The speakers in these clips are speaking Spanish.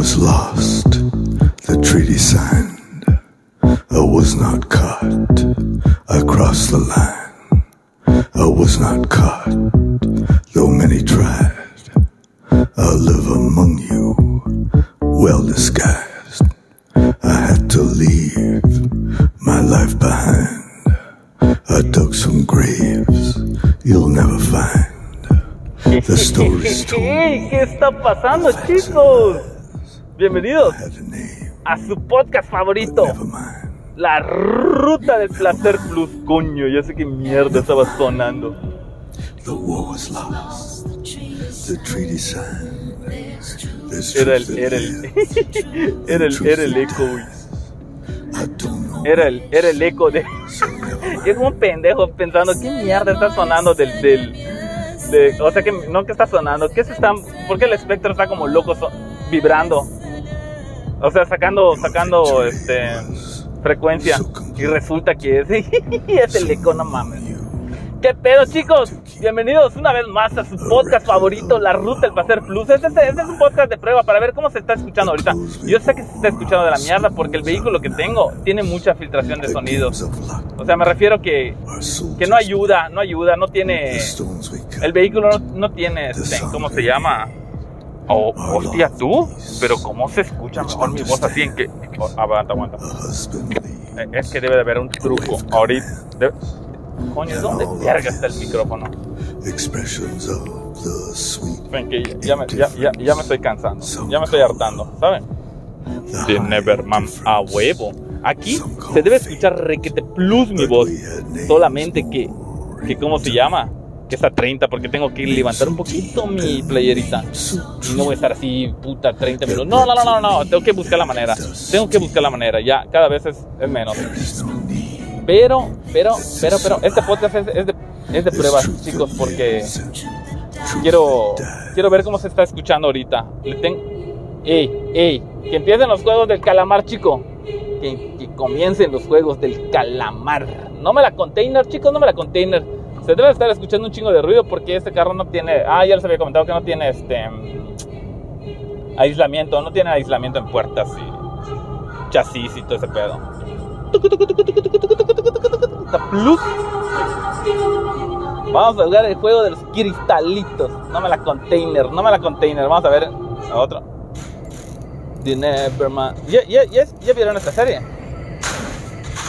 was lost, the treaty signed. I was not caught, I crossed the line. I was not caught, though many tried. I live among you, well disguised. I had to leave my life behind. I dug some graves you'll never find. The stories told. ¿Qué está pasando, chicos? Bienvenidos a su podcast favorito. La Ruta del Placer Plus. Coño, ya sé qué mierda estaba sonando. The war was lost. The treaty signed. There's Era el, era el, era el, era el eco, güey. Era el, era el eco de. Como un pendejo pensando, ¿qué mierda está sonando del, del, de, o sea que no que está sonando, ¿qué se está, por qué el espectro está como loco so- vibrando? O sea, sacando, sacando, este, frecuencia y resulta que es, es el eco, no mames. ¿Qué pedo, chicos? Bienvenidos una vez más a su podcast favorito, La Ruta del Placer Plus. Este, es- este es un podcast de prueba para ver cómo se está escuchando ahorita. Yo sé que se está escuchando de la mierda porque el vehículo que tengo tiene mucha filtración de sonidos. O sea, me refiero que, que no ayuda, no ayuda, no tiene... El vehículo no, no tiene, este, ¿cómo se llama? Oh, hostia, tú, pero ¿cómo se escucha mejor mi voz así en que... oh, aguanta, aguanta. Es que debe de haber un truco ahorita. Debe- Coño, ¿dónde verga está el micrófono? Ven que ya, me, ya, ya, ya me estoy cansando, ya me estoy hartando, ¿saben? De Neverman a huevo. Aquí se debe escuchar requete plus mi voz. Solamente que, que ¿cómo se llama? Que está 30 porque tengo que levantar un poquito mi playerita. Y no voy a estar así, puta, 30 minutos. No, no, no, no, no, tengo que buscar la manera. Tengo que buscar la manera, ya, cada vez es, es menos. Pero, pero, pero, pero, este podcast es, es de, es de pruebas, chicos, porque quiero, quiero ver cómo se está escuchando ahorita. Le ten- Ey, ey, que empiecen los juegos del calamar, chico. Que, que comiencen los juegos del calamar. No me la container, chicos, no me la container. Se debe estar escuchando un chingo de ruido porque este carro no tiene. Ah, ya les había comentado que no tiene este. Aislamiento, no tiene aislamiento en puertas y chasis y todo ese pedo. Plus. Vamos a jugar el juego de los cristalitos. No me la container, no me la container. Vamos a ver a otro. The Neverman. ¿Ya, ya, ya, ya vieron esta serie?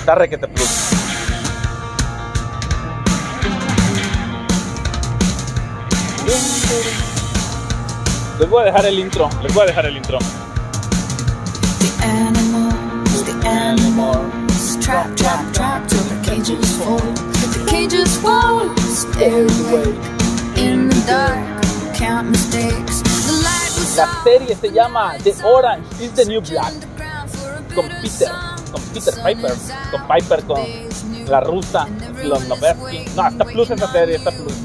Está requete plus. Les voy a dejar el intro. Les voy a dejar el intro. The animals, the animals, trap, trap, trap till the cages fall. The cages fall, stay awake in the dark, count mistakes. The light was La serie se llama The Orange is the New Black. Con Peter, con Peter Piper, con Piper, con la rusa, los Noversky. No, está plus esa serie, está plus.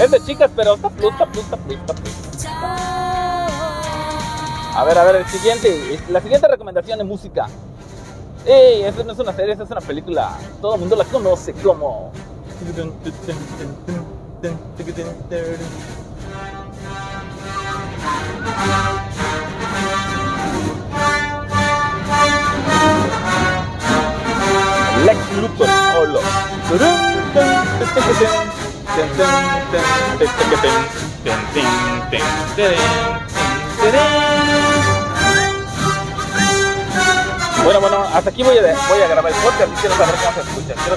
Es de chicas, pero está plus, está plus, está plus, está plus. A ver, a ver, el siguiente, la siguiente recomendación de música. Ey, esta no es una serie, esta es una película. Todo el mundo la conoce como. Lex Luthor solo. Bueno, bueno, hasta aquí voy a, voy a grabar el podcast quiero saber cómo se escucha. Quiero